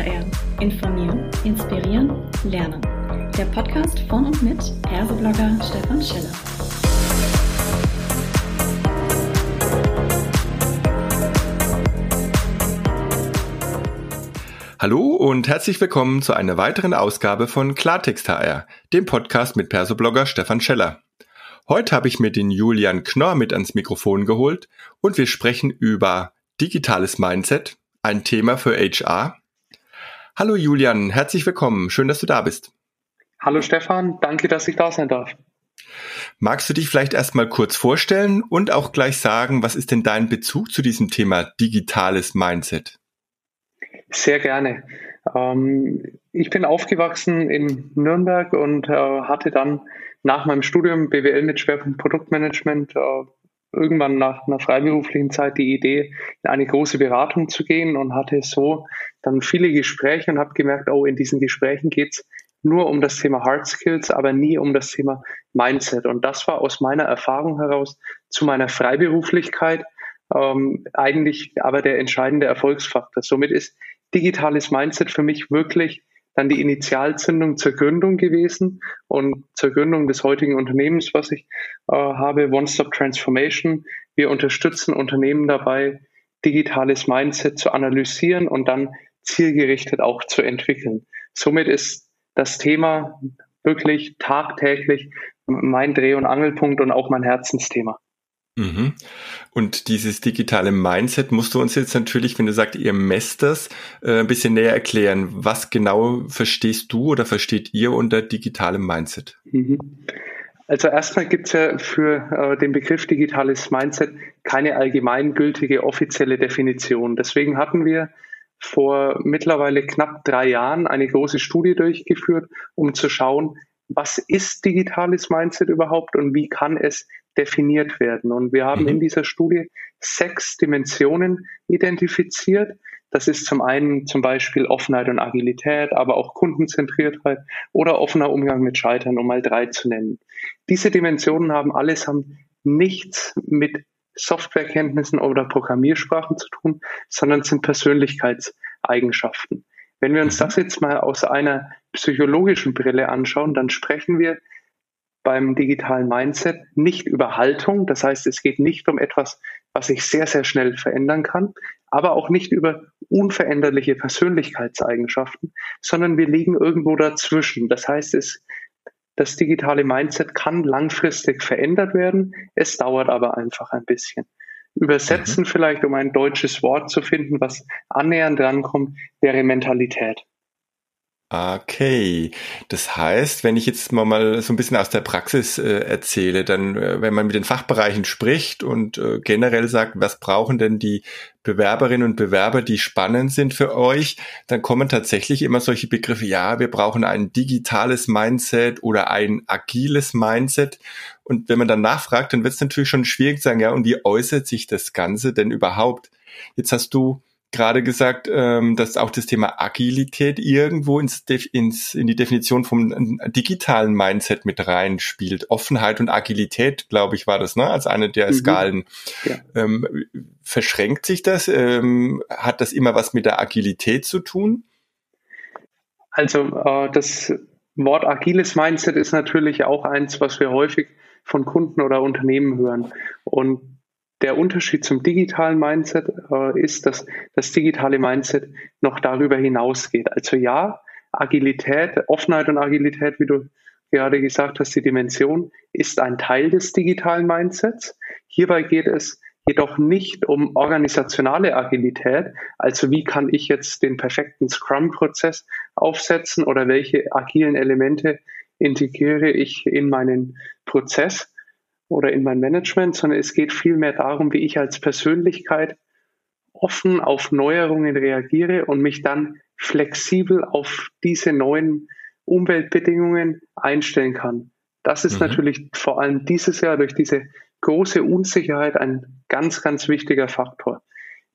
HR. Informieren, inspirieren, lernen. Der Podcast von und mit Persoblogger Stefan Schiller. Hallo und herzlich willkommen zu einer weiteren Ausgabe von Klartext HR, dem Podcast mit Persoblogger Stefan Scheller. Heute habe ich mir den Julian Knorr mit ans Mikrofon geholt und wir sprechen über digitales Mindset, ein Thema für HR. Hallo Julian, herzlich willkommen. Schön, dass du da bist. Hallo Stefan, danke, dass ich da sein darf. Magst du dich vielleicht erstmal kurz vorstellen und auch gleich sagen, was ist denn dein Bezug zu diesem Thema digitales Mindset? Sehr gerne. Ähm, ich bin aufgewachsen in Nürnberg und äh, hatte dann nach meinem Studium BWL mit Schwerpunkt Produktmanagement äh, irgendwann nach einer freiberuflichen Zeit die Idee, in eine große Beratung zu gehen und hatte so dann viele Gespräche und habe gemerkt, oh, in diesen Gesprächen geht's nur um das Thema Hard Skills, aber nie um das Thema Mindset. Und das war aus meiner Erfahrung heraus zu meiner Freiberuflichkeit ähm, eigentlich aber der entscheidende Erfolgsfaktor. Somit ist digitales Mindset für mich wirklich dann die Initialzündung zur Gründung gewesen und zur Gründung des heutigen Unternehmens, was ich äh, habe, One Stop Transformation. Wir unterstützen Unternehmen dabei, digitales Mindset zu analysieren und dann zielgerichtet auch zu entwickeln. Somit ist das Thema wirklich tagtäglich mein Dreh- und Angelpunkt und auch mein Herzensthema. Mhm. Und dieses digitale Mindset musst du uns jetzt natürlich, wenn du sagst, ihr messt das, äh, ein bisschen näher erklären. Was genau verstehst du oder versteht ihr unter digitalem Mindset? Mhm. Also erstmal gibt es ja für äh, den Begriff digitales Mindset keine allgemeingültige offizielle Definition. Deswegen hatten wir vor mittlerweile knapp drei Jahren eine große Studie durchgeführt, um zu schauen, was ist digitales Mindset überhaupt und wie kann es definiert werden. Und wir haben mhm. in dieser Studie sechs Dimensionen identifiziert. Das ist zum einen zum Beispiel Offenheit und Agilität, aber auch Kundenzentriertheit oder offener Umgang mit Scheitern, um mal drei zu nennen. Diese Dimensionen haben allesamt nichts mit Softwarekenntnissen oder Programmiersprachen zu tun, sondern sind Persönlichkeitseigenschaften. Wenn wir uns mhm. das jetzt mal aus einer psychologischen Brille anschauen, dann sprechen wir beim digitalen Mindset nicht über Haltung. Das heißt, es geht nicht um etwas, was ich sehr, sehr schnell verändern kann, aber auch nicht über unveränderliche Persönlichkeitseigenschaften, sondern wir liegen irgendwo dazwischen. Das heißt, es, das digitale Mindset kann langfristig verändert werden. Es dauert aber einfach ein bisschen. Übersetzen mhm. vielleicht, um ein deutsches Wort zu finden, was annähernd drankommt, wäre Mentalität. Okay, das heißt, wenn ich jetzt mal, mal so ein bisschen aus der Praxis äh, erzähle, dann, äh, wenn man mit den Fachbereichen spricht und äh, generell sagt, was brauchen denn die Bewerberinnen und Bewerber, die spannend sind für euch, dann kommen tatsächlich immer solche Begriffe, ja, wir brauchen ein digitales Mindset oder ein agiles Mindset. Und wenn man dann nachfragt, dann wird es natürlich schon schwierig zu sagen, ja, und wie äußert sich das Ganze denn überhaupt? Jetzt hast du gerade gesagt, ähm, dass auch das Thema Agilität irgendwo ins, ins, in die Definition vom digitalen Mindset mit reinspielt. Offenheit und Agilität, glaube ich, war das, ne, als eine der mhm. Skalen. Ja. Ähm, verschränkt sich das? Ähm, hat das immer was mit der Agilität zu tun? Also äh, das Wort agiles Mindset ist natürlich auch eins, was wir häufig von Kunden oder Unternehmen hören. Und der Unterschied zum digitalen Mindset äh, ist, dass das digitale Mindset noch darüber hinausgeht. Also ja, Agilität, Offenheit und Agilität, wie du gerade gesagt hast, die Dimension ist ein Teil des digitalen Mindsets. Hierbei geht es jedoch nicht um organisationale Agilität, also wie kann ich jetzt den perfekten Scrum-Prozess aufsetzen oder welche agilen Elemente integriere ich in meinen Prozess, oder in mein Management, sondern es geht vielmehr darum, wie ich als Persönlichkeit offen auf Neuerungen reagiere und mich dann flexibel auf diese neuen Umweltbedingungen einstellen kann. Das ist mhm. natürlich vor allem dieses Jahr durch diese große Unsicherheit ein ganz, ganz wichtiger Faktor.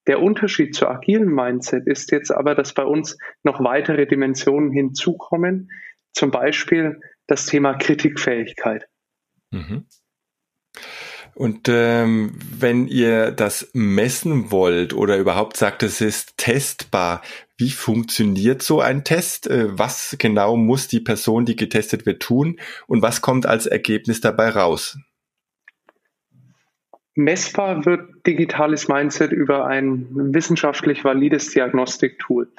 Der Unterschied zu agilen Mindset ist jetzt aber, dass bei uns noch weitere Dimensionen hinzukommen, zum Beispiel das Thema Kritikfähigkeit. Mhm. Und ähm, wenn ihr das messen wollt oder überhaupt sagt, es ist testbar, Wie funktioniert so ein Test? Äh, was genau muss die Person, die getestet wird, tun? Und was kommt als Ergebnis dabei raus? Messbar wird digitales Mindset über ein wissenschaftlich valides Diagnostiktool.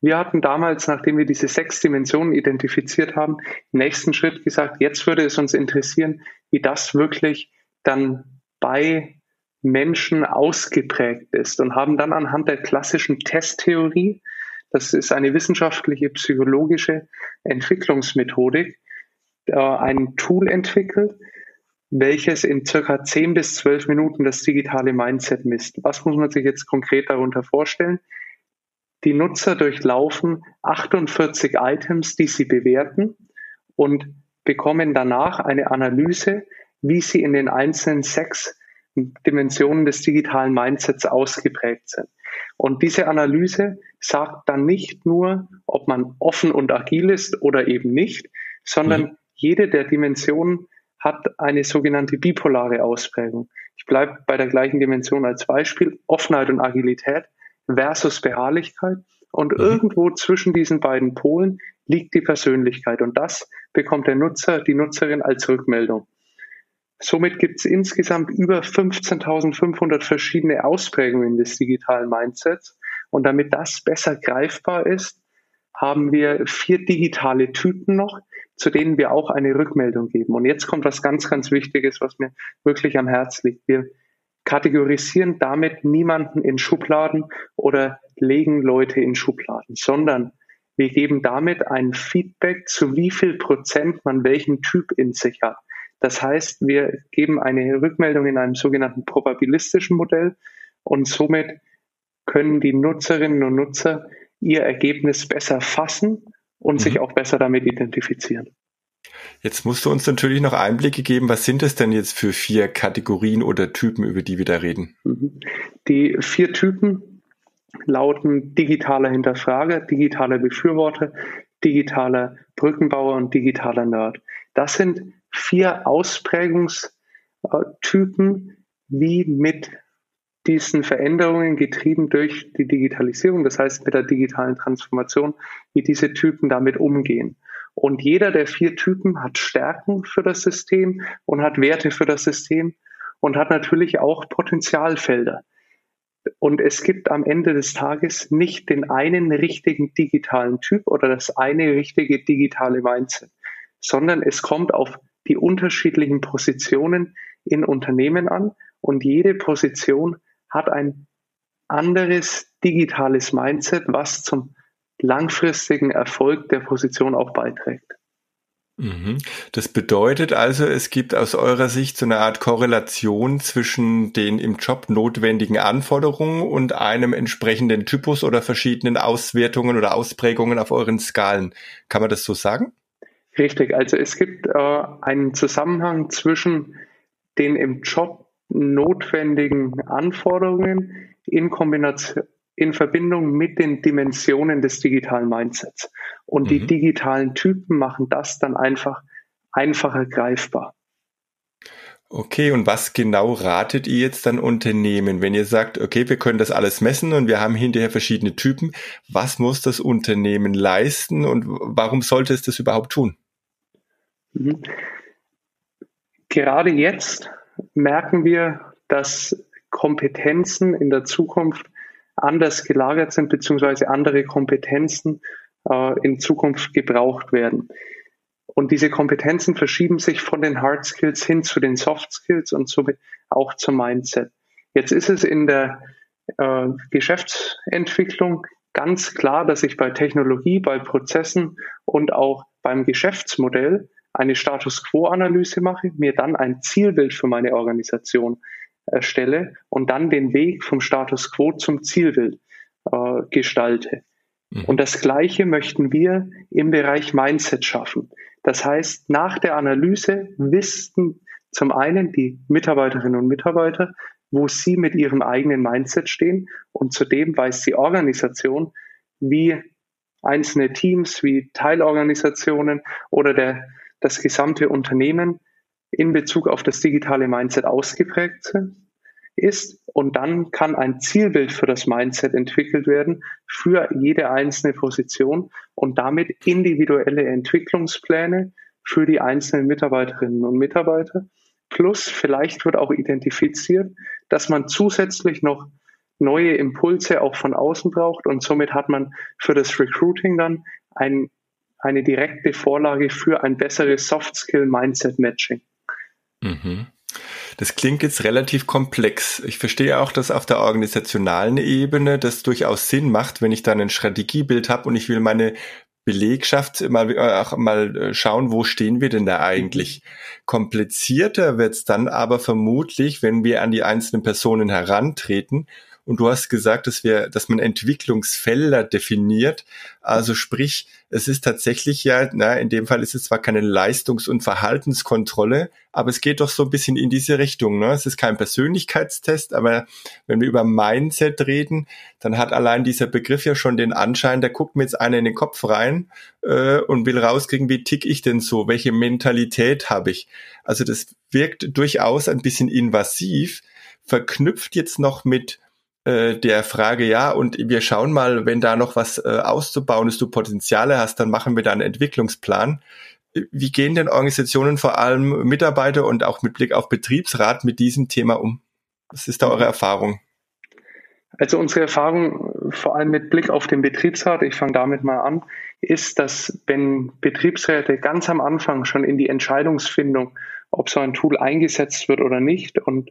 Wir hatten damals, nachdem wir diese sechs Dimensionen identifiziert haben, im nächsten Schritt gesagt, jetzt würde es uns interessieren, wie das wirklich dann bei Menschen ausgeprägt ist und haben dann anhand der klassischen Testtheorie, das ist eine wissenschaftliche psychologische Entwicklungsmethodik, äh, ein Tool entwickelt, welches in circa 10 bis 12 Minuten das digitale Mindset misst. Was muss man sich jetzt konkret darunter vorstellen? Die Nutzer durchlaufen 48 Items, die sie bewerten und bekommen danach eine Analyse, wie sie in den einzelnen sechs Dimensionen des digitalen Mindsets ausgeprägt sind. Und diese Analyse sagt dann nicht nur, ob man offen und agil ist oder eben nicht, sondern mhm. jede der Dimensionen hat eine sogenannte bipolare Ausprägung. Ich bleibe bei der gleichen Dimension als Beispiel, Offenheit und Agilität versus Beharrlichkeit. Und mhm. irgendwo zwischen diesen beiden Polen liegt die Persönlichkeit. Und das bekommt der Nutzer, die Nutzerin als Rückmeldung. Somit gibt es insgesamt über 15.500 verschiedene Ausprägungen des digitalen Mindsets. Und damit das besser greifbar ist, haben wir vier digitale Typen noch, zu denen wir auch eine Rückmeldung geben. Und jetzt kommt was ganz, ganz Wichtiges, was mir wirklich am Herz liegt. Wir kategorisieren damit niemanden in Schubladen oder legen Leute in Schubladen, sondern wir geben damit ein Feedback, zu wie viel Prozent man welchen Typ in sich hat. Das heißt, wir geben eine Rückmeldung in einem sogenannten probabilistischen Modell und somit können die Nutzerinnen und Nutzer ihr Ergebnis besser fassen und mhm. sich auch besser damit identifizieren. Jetzt musst du uns natürlich noch Einblicke geben, was sind es denn jetzt für vier Kategorien oder Typen, über die wir da reden? Mhm. Die vier Typen lauten digitaler Hinterfrager, digitaler Befürworter, digitaler Brückenbauer und digitaler Nerd. Das sind vier Ausprägungstypen, wie mit diesen Veränderungen getrieben durch die Digitalisierung, das heißt mit der digitalen Transformation, wie diese Typen damit umgehen. Und jeder der vier Typen hat Stärken für das System und hat Werte für das System und hat natürlich auch Potenzialfelder. Und es gibt am Ende des Tages nicht den einen richtigen digitalen Typ oder das eine richtige digitale Mindset, sondern es kommt auf die unterschiedlichen Positionen in Unternehmen an und jede Position hat ein anderes digitales Mindset, was zum langfristigen Erfolg der Position auch beiträgt. Mhm. Das bedeutet also, es gibt aus eurer Sicht so eine Art Korrelation zwischen den im Job notwendigen Anforderungen und einem entsprechenden Typus oder verschiedenen Auswertungen oder Ausprägungen auf euren Skalen. Kann man das so sagen? Richtig, also es gibt äh, einen Zusammenhang zwischen den im Job notwendigen Anforderungen in Kombination in Verbindung mit den Dimensionen des digitalen Mindsets. Und mhm. die digitalen Typen machen das dann einfach einfacher greifbar. Okay, und was genau ratet ihr jetzt dann Unternehmen, wenn ihr sagt, okay, wir können das alles messen und wir haben hinterher verschiedene Typen, was muss das Unternehmen leisten und warum sollte es das überhaupt tun? Mhm. Gerade jetzt merken wir, dass Kompetenzen in der Zukunft anders gelagert sind, beziehungsweise andere Kompetenzen äh, in Zukunft gebraucht werden. Und diese Kompetenzen verschieben sich von den Hard Skills hin zu den Soft Skills und somit auch zum Mindset. Jetzt ist es in der äh, Geschäftsentwicklung ganz klar, dass ich bei Technologie, bei Prozessen und auch beim Geschäftsmodell eine Status Quo-Analyse mache, mir dann ein Zielbild für meine Organisation erstelle und dann den Weg vom Status Quo zum Zielbild äh, gestalte. Mhm. Und das Gleiche möchten wir im Bereich Mindset schaffen. Das heißt, nach der Analyse wissen zum einen die Mitarbeiterinnen und Mitarbeiter, wo sie mit ihrem eigenen Mindset stehen und zudem weiß die Organisation, wie einzelne Teams, wie Teilorganisationen oder der das gesamte Unternehmen in Bezug auf das digitale Mindset ausgeprägt ist und dann kann ein Zielbild für das Mindset entwickelt werden für jede einzelne Position und damit individuelle Entwicklungspläne für die einzelnen Mitarbeiterinnen und Mitarbeiter. Plus vielleicht wird auch identifiziert, dass man zusätzlich noch neue Impulse auch von außen braucht und somit hat man für das Recruiting dann ein, eine direkte Vorlage für ein besseres Soft Skill Mindset Matching. Mhm. Das klingt jetzt relativ komplex. Ich verstehe auch, dass auf der organisationalen Ebene das durchaus Sinn macht, wenn ich dann ein Strategiebild habe und ich will meine Belegschaft mal, äh, auch mal äh, schauen, wo stehen wir denn da eigentlich. Komplizierter wird's dann aber vermutlich, wenn wir an die einzelnen Personen herantreten und du hast gesagt, dass wir, dass man Entwicklungsfelder definiert. Also sprich, es ist tatsächlich ja, na, in dem Fall ist es zwar keine Leistungs- und Verhaltenskontrolle, aber es geht doch so ein bisschen in diese Richtung. Ne? Es ist kein Persönlichkeitstest, aber wenn wir über Mindset reden, dann hat allein dieser Begriff ja schon den Anschein, da guckt mir jetzt einer in den Kopf rein äh, und will rauskriegen, wie tick ich denn so, welche Mentalität habe ich. Also das wirkt durchaus ein bisschen invasiv, verknüpft jetzt noch mit äh, der Frage, ja, und wir schauen mal, wenn da noch was äh, auszubauen ist, du Potenziale hast, dann machen wir da einen Entwicklungsplan. Wie gehen denn Organisationen, vor allem Mitarbeiter und auch mit Blick auf Betriebsrat mit diesem Thema um? Was ist da eure Erfahrung? Also unsere Erfahrung, vor allem mit Blick auf den Betriebsrat, ich fange damit mal an, ist, dass wenn Betriebsräte ganz am Anfang schon in die Entscheidungsfindung, ob so ein Tool eingesetzt wird oder nicht und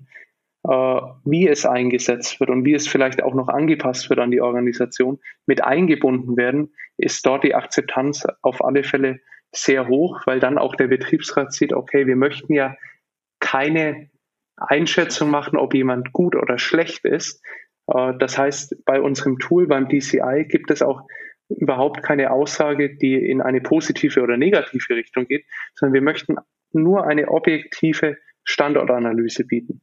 wie es eingesetzt wird und wie es vielleicht auch noch angepasst wird an die Organisation, mit eingebunden werden, ist dort die Akzeptanz auf alle Fälle sehr hoch, weil dann auch der Betriebsrat sieht, okay, wir möchten ja keine Einschätzung machen, ob jemand gut oder schlecht ist. Äh, das heißt, bei unserem Tool, beim DCI, gibt es auch überhaupt keine Aussage, die in eine positive oder negative Richtung geht, sondern wir möchten nur eine objektive Standortanalyse bieten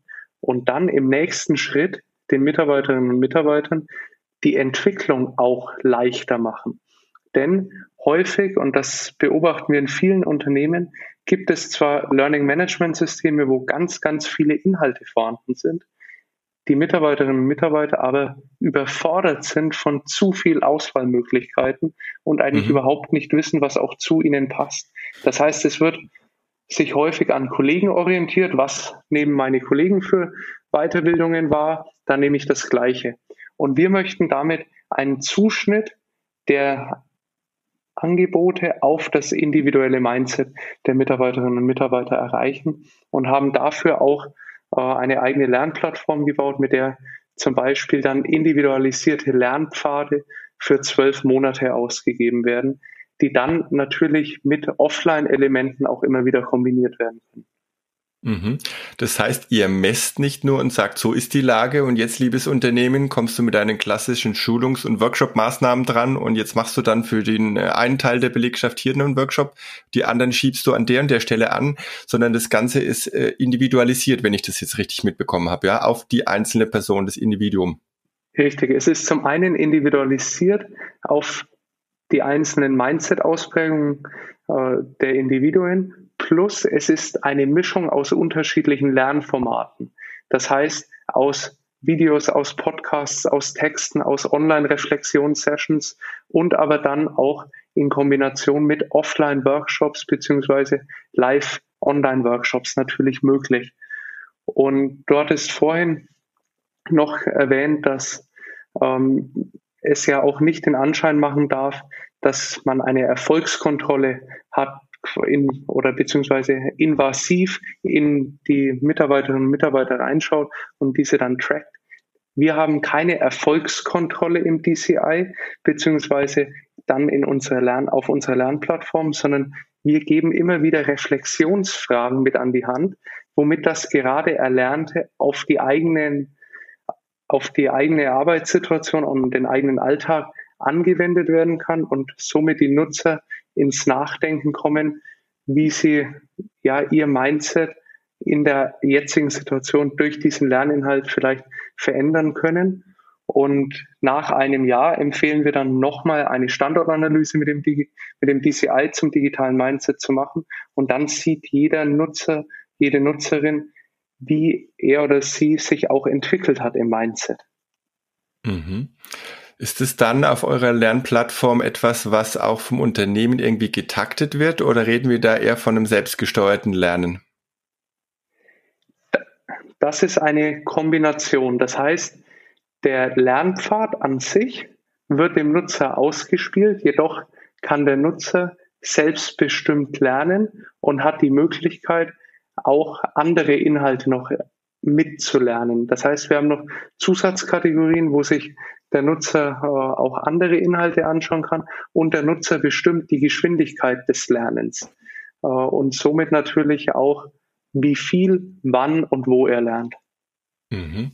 und dann im nächsten Schritt den Mitarbeiterinnen und Mitarbeitern die Entwicklung auch leichter machen. Denn häufig, und das beobachten wir in vielen Unternehmen, gibt es zwar Learning Management Systeme, wo ganz, ganz viele Inhalte vorhanden sind, die Mitarbeiterinnen und Mitarbeiter aber überfordert sind von zu viel Auswahlmöglichkeiten und eigentlich mhm. überhaupt nicht wissen, was auch zu ihnen passt. Das heißt, es wird sich häufig an Kollegen orientiert. Was nehmen meine Kollegen für Weiterbildungen wahr? Dann nehme ich das Gleiche. Und wir möchten damit einen Zuschnitt der Angebote auf das individuelle Mindset der Mitarbeiterinnen und Mitarbeiter erreichen und haben dafür auch äh, eine eigene Lernplattform gebaut, mit der zum Beispiel dann individualisierte Lernpfade für zwölf Monate ausgegeben werden, die dann natürlich mit Offline-Elementen auch immer wieder kombiniert werden können. Mhm. Das heißt, ihr messt nicht nur und sagt, so ist die Lage und jetzt, liebes Unternehmen, kommst du mit deinen klassischen Schulungs- und Workshop-Maßnahmen dran und jetzt machst du dann für den äh, einen Teil der Belegschaft hier einen Workshop, die anderen schiebst du an der und der Stelle an, sondern das Ganze ist äh, individualisiert, wenn ich das jetzt richtig mitbekommen habe, ja, auf die einzelne Person, das Individuum. Richtig, es ist zum einen individualisiert auf die einzelnen Mindset-Ausprägungen äh, der Individuen. Plus es ist eine Mischung aus unterschiedlichen Lernformaten. Das heißt, aus Videos, aus Podcasts, aus Texten, aus Online-Reflexionssessions und aber dann auch in Kombination mit Offline-Workshops beziehungsweise Live-Online-Workshops natürlich möglich. Und dort ist vorhin noch erwähnt, dass ähm, es ja auch nicht den Anschein machen darf, dass man eine Erfolgskontrolle hat in, oder beziehungsweise invasiv in die Mitarbeiterinnen und Mitarbeiter reinschaut und diese dann trackt. Wir haben keine Erfolgskontrolle im DCI, beziehungsweise dann in unserer Lern, auf unserer Lernplattform, sondern wir geben immer wieder Reflexionsfragen mit an die Hand, womit das gerade Erlernte auf die eigenen auf die eigene Arbeitssituation und den eigenen Alltag angewendet werden kann und somit die Nutzer ins Nachdenken kommen, wie sie ja ihr Mindset in der jetzigen Situation durch diesen Lerninhalt vielleicht verändern können. Und nach einem Jahr empfehlen wir dann nochmal eine Standortanalyse mit dem, mit dem DCI zum digitalen Mindset zu machen. Und dann sieht jeder Nutzer, jede Nutzerin, wie er oder sie sich auch entwickelt hat im Mindset. Mhm. Ist es dann auf eurer Lernplattform etwas, was auch vom Unternehmen irgendwie getaktet wird oder reden wir da eher von einem selbstgesteuerten Lernen? Das ist eine Kombination. Das heißt, der Lernpfad an sich wird dem Nutzer ausgespielt, jedoch kann der Nutzer selbstbestimmt lernen und hat die Möglichkeit, auch andere Inhalte noch mitzulernen. Das heißt, wir haben noch Zusatzkategorien, wo sich der Nutzer äh, auch andere Inhalte anschauen kann und der Nutzer bestimmt die Geschwindigkeit des Lernens äh, und somit natürlich auch, wie viel, wann und wo er lernt. Mhm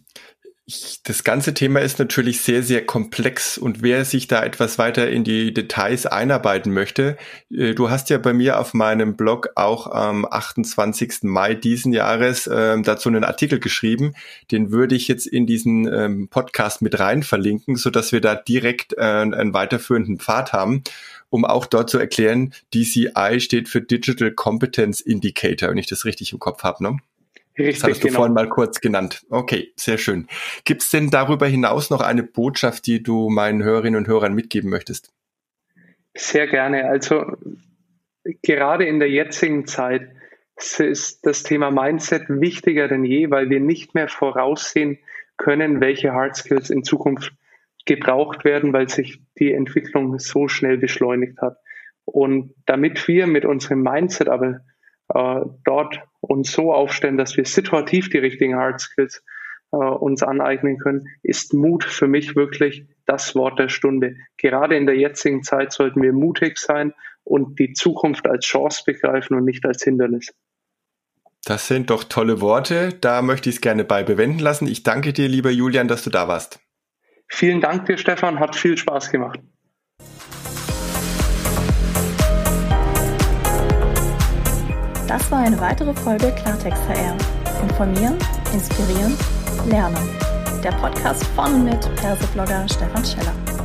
das ganze Thema ist natürlich sehr, sehr komplex und wer sich da etwas weiter in die Details einarbeiten möchte, äh, du hast ja bei mir auf meinem Blog auch am 28. Mai diesen Jahres äh, dazu einen Artikel geschrieben, den würde ich jetzt in diesen ähm, Podcast mit rein verlinken, so dass wir da direkt äh, einen weiterführenden Pfad haben um auch dort zu erklären, DCI steht für Digital Competence Indicator, wenn ich das richtig im Kopf habe, ne? Richtig, das hast du genau. vorhin mal kurz genannt. Okay, sehr schön. Gibt es denn darüber hinaus noch eine Botschaft, die du meinen Hörerinnen und Hörern mitgeben möchtest? Sehr gerne. Also gerade in der jetzigen Zeit ist das Thema Mindset wichtiger denn je, weil wir nicht mehr voraussehen können, welche Hard Skills in Zukunft gebraucht werden, weil sich die Entwicklung so schnell beschleunigt hat. Und damit wir mit unserem Mindset aber äh, dort uns so aufstellen, dass wir situativ die richtigen Hard Skills äh, uns aneignen können, ist Mut für mich wirklich das Wort der Stunde. Gerade in der jetzigen Zeit sollten wir mutig sein und die Zukunft als Chance begreifen und nicht als Hindernis. Das sind doch tolle Worte. Da möchte ich es gerne bei bewenden lassen. Ich danke dir, lieber Julian, dass du da warst. Vielen Dank dir, Stefan. Hat viel Spaß gemacht. Das war eine weitere Folge Klartext HR. Informieren, inspirieren, lernen. Der Podcast von und mit Perseblogger Stefan Scheller.